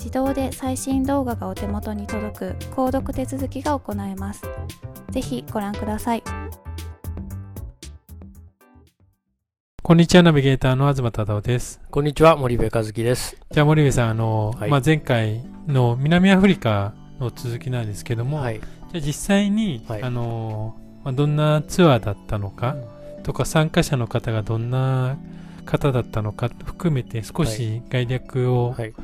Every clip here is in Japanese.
自動で最新動画がお手元に届く購読手続きが行えます。ぜひご覧ください。こんにちは、ナビゲーターの東忠夫です。こんにちは、森部和樹です。じゃあ森部さん、あの、はい、まあ、前回の南アフリカの続きなんですけども、はい、じゃあ実際に、はい、あの、まあ、どんなツアーだったのか、とか参加者の方がどんな方だったのか含めて少し概略を、はい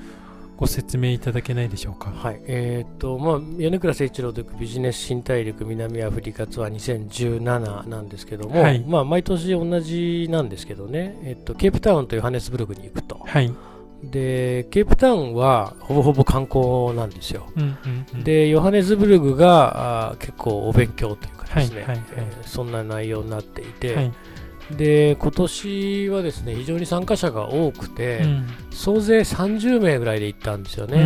ご説明いただけないでしょうか？はい。えっ、と、まあ、米倉誠一郎というビジネス新大陸南アフリカツアー2017なんですけども、はい、まあ、毎年同じなんですけどね、えっ、と、ケープタウンとヨハネスブルグに行くと。はい。で、ケープタウンはほぼほぼ観光なんですよ。うんうんうん、で、ヨハネスブルグがあ結構お勉強というかですね、はいはいはいえー、そんな内容になっていて、はいで今年はですね非常に参加者が多くて、うん、総勢30名ぐらいで行ったんですよね。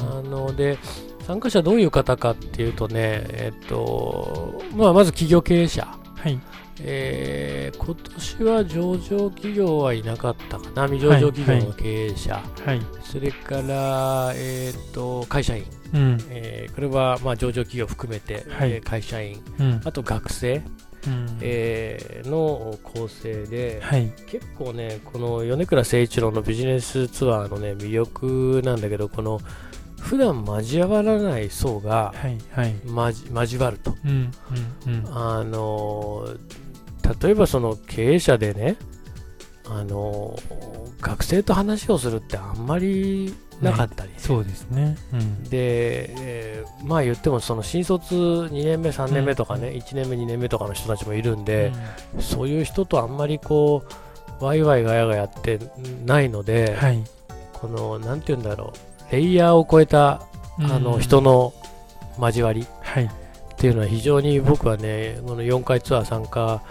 あので参加者どういう方かっていうとね、えっとまあ、まず企業経営者、はい。えー、今年は上場企業はいなかったかな、未上場企業の経営者、はい、それから、えーと、会社員、うん。えー、これはまあ上場企業含めて、はい、会社員、うん、あと学生、うん、えー、の構成で、はい、結構ねこの米倉誠一郎のビジネスツアーのね魅力なんだけどこの普段交わらない層が、はいはい、交わると、うんうんうん、あの例えばその経営者でねあの学生と話をするってあんまりなかったり、ね、そうですね、うん、で、えー、まあ言ってもその新卒2年目3年目とかね、うん、1年目2年目とかの人たちもいるんで、うん、そういう人とあんまりこうワイワイガヤガヤってないので、はい、このなんて言うんだろうレイヤーを超えたあの人の交わりっていうのは非常に僕はねこの4回ツアー参加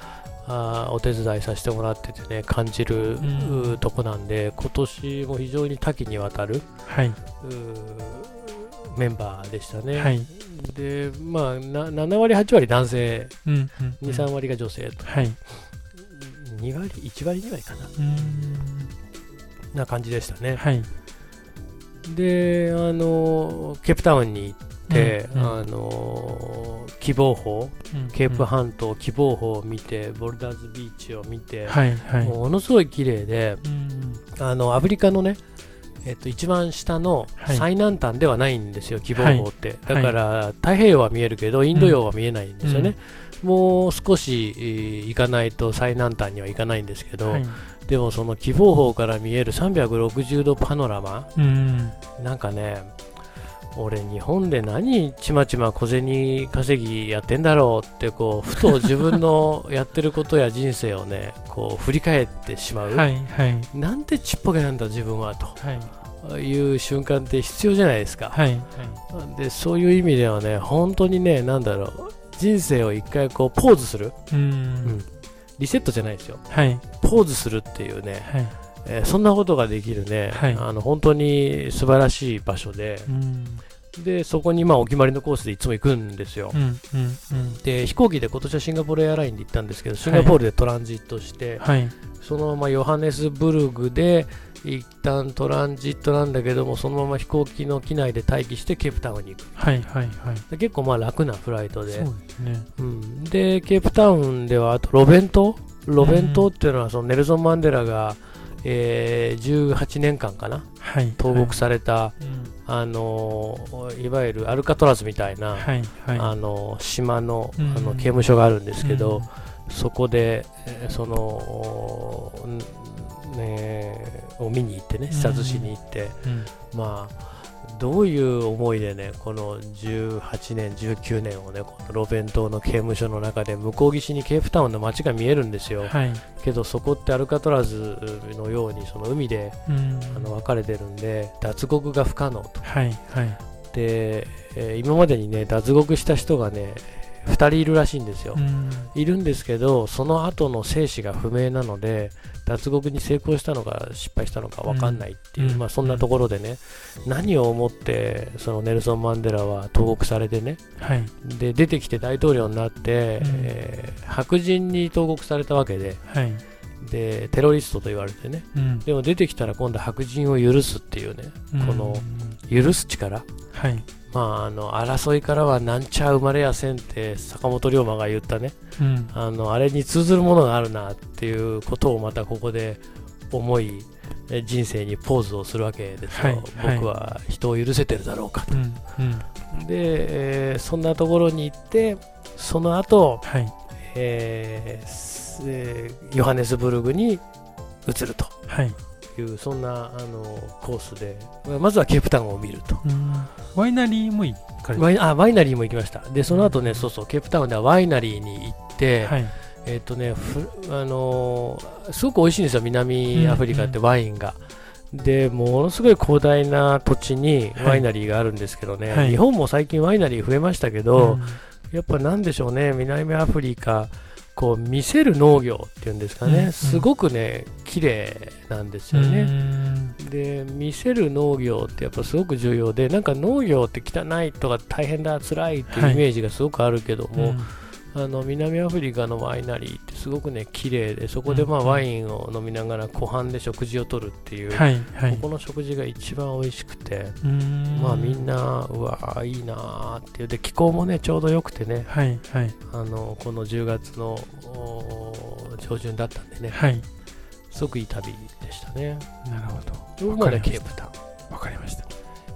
あお手伝いさせてもらっててね感じる、うん、とこなんで今年も非常に多岐にわたる、はい、メンバーでしたね。はい、でまあ7割8割男性、うんうんうん、23割が女性と、はい、2割1割2割かな。な感じでしたね。はい、であのケープタウンに行って、うんうん、あの希望峰、うん、ケープ半島希望峰を見てボルダーズビーチを見て、はいはい、ものすごい綺麗で、あのアフリカのねえっと、一番下の最南端ではないんですよ、希望峰って、だから、太平洋は見えるけどインド洋は見えないんですよね、もう少し行かないと最南端には行かないんですけど、でもその希望峰から見える360度パノラマ、なんかね俺日本で何ちまちま小銭稼ぎやってんだろうってこうふと自分のやってることや人生をね こう振り返ってしまう、はいはい、なんてちっぽけなんだ自分はと、はい、いう瞬間って必要じゃないですか、はいはい、でそういう意味ではね本当にねなんだろう。人生を一回こうポーズする。うん、リセットじゃないですよ、はい、ポーズするっていうね、はいえー、そんなことができるね、はい、あの本当に素晴らしい場所で、でそこにまあお決まりのコースでいつも行くんですよ、うんうんうん、で飛行機で今年はシンガポールエアラインで行ったんですけどシンガポールでトランジットして、はい、そのままヨハネスブルグで一旦トランジットなんだけどもそのまま飛行機の機内で待機してケープタウンに行く、はいはいはい、結構まあ楽なフライトで、ね。うん、でケープタウンではあとロベン島ロベン島っていうのはそのネルソン・マンデラが、えー、18年間かな、はい、投獄された、はい。あのいわゆるアルカトラズみたいな、はいはい、あの島の,、あの刑務所があるんですけど、そこで、その、ね、を見に行ってね視察しに行って、まあどういう思いでね、この18年、19年をね、このロベン島の刑務所の中で、向こう岸にケープタウンの街が見えるんですよ。はい、けど、そこってアルカトラズのように、その海で、あの分かれてるんで、脱獄が不可能と。はいはい、で、えー、今までにね、脱獄した人がね、2人いるらしいんですよ、いるんですけど、その後の生死が不明なので、脱獄に成功したのか失敗したのか分かんないっていう、うん、まあ、そんなところでね、何を思ってそのネルソン・マンデラは投獄されてね、はい、で出てきて大統領になって、うん、えー、白人に投獄されたわけで。はい。でテロリストと言われてね、うん、でも出てきたら今度白人を許すっていうね、うん、この許す力、はい、まあ、あの争いからはなんちゃ生まれやせんって坂本龍馬が言ったね、うん、あのあれに通ずるものがあるなっていうことをまたここで思い人生にポーズをするわけですよ、はい、僕は人を許せてるだろうかと、うんうん、で、えー、そんなところに行ってその後、はい。えーえー、ヨハネスブルグに移ると。はいいうそんなあのコースでまずはケープタウンを見ると。ワイナリーも行かれワイあワイナリーも行きました。でその後ね、うん、そうそうケープタウンではワイナリーに行って、はい、えっ、ー、とねあのー、すごく美味しいんですよ南アフリカってワインが、うん。うん、でものすごい広大な土地にワイナリーがあるんですけどね、はい、日本も最近ワイナリー増えましたけど、やっぱなんでしょうね南アフリカこう見せる農業っていうんですかね、うん。すごくね綺麗なんですよね。で見せる農業ってやっぱすごく重要でなんか農業って汚いとか大変だ辛いっていうイメージがすごくあるけども、はいあの南アフリカのワイナリーってすごくね綺麗でそこでまあワインを飲みながら湖畔で食事をとるっていう、はいはい、ここの食事が一番美味しくてまあみんなうわいいなーっていう。で気候もねちょうどよくてね、はいはい、あのこの10月の上旬だったんでね、はい、すごくいい旅でしたね。なるほど。僕までケープタウン。わかりました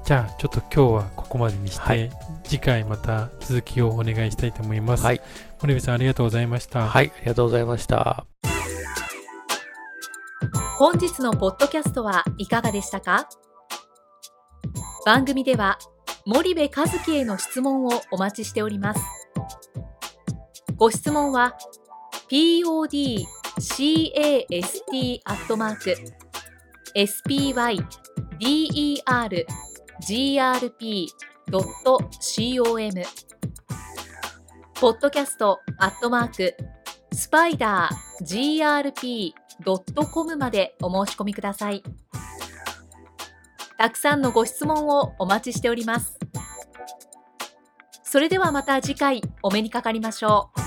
じゃあちょっと今日はここまでにして、はい、次回また続きをお願いしたいと思います。はい。森部さんありがとうございました。はい、ありがとうございました。本日のポッドキャストはいかがでしたか？番組では森部和樹への質問をお待ちしております。ご質問は podcast アットマーク spyder grp.com ポッドキャストアットマークスパイダー grp.com までお申し込みください。たくさんのご質問をお待ちしております。それではまた次回お目にかかりましょう。